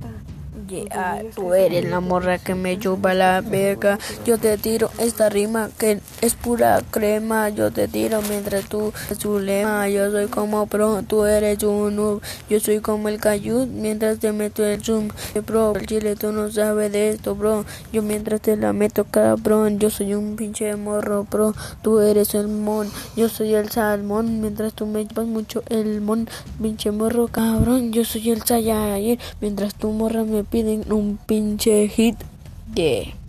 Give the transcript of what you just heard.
ta Yeah, tú eres la morra que me chupa la verga. Yo te tiro esta rima que es pura crema. Yo te tiro mientras tú su lema. Yo soy como pro, tú eres un noob. Yo soy como el cayut mientras te meto el zoom. Bro, el chile tú no sabes de esto, bro. Yo mientras te la meto cabrón. Yo soy un pinche morro, bro. Tú eres el mon. Yo soy el salmón mientras tú me chupas mucho el mon. Pinche morro cabrón. Yo soy el Saiyajin mientras tú morra me piden un pinche hit. Yeah.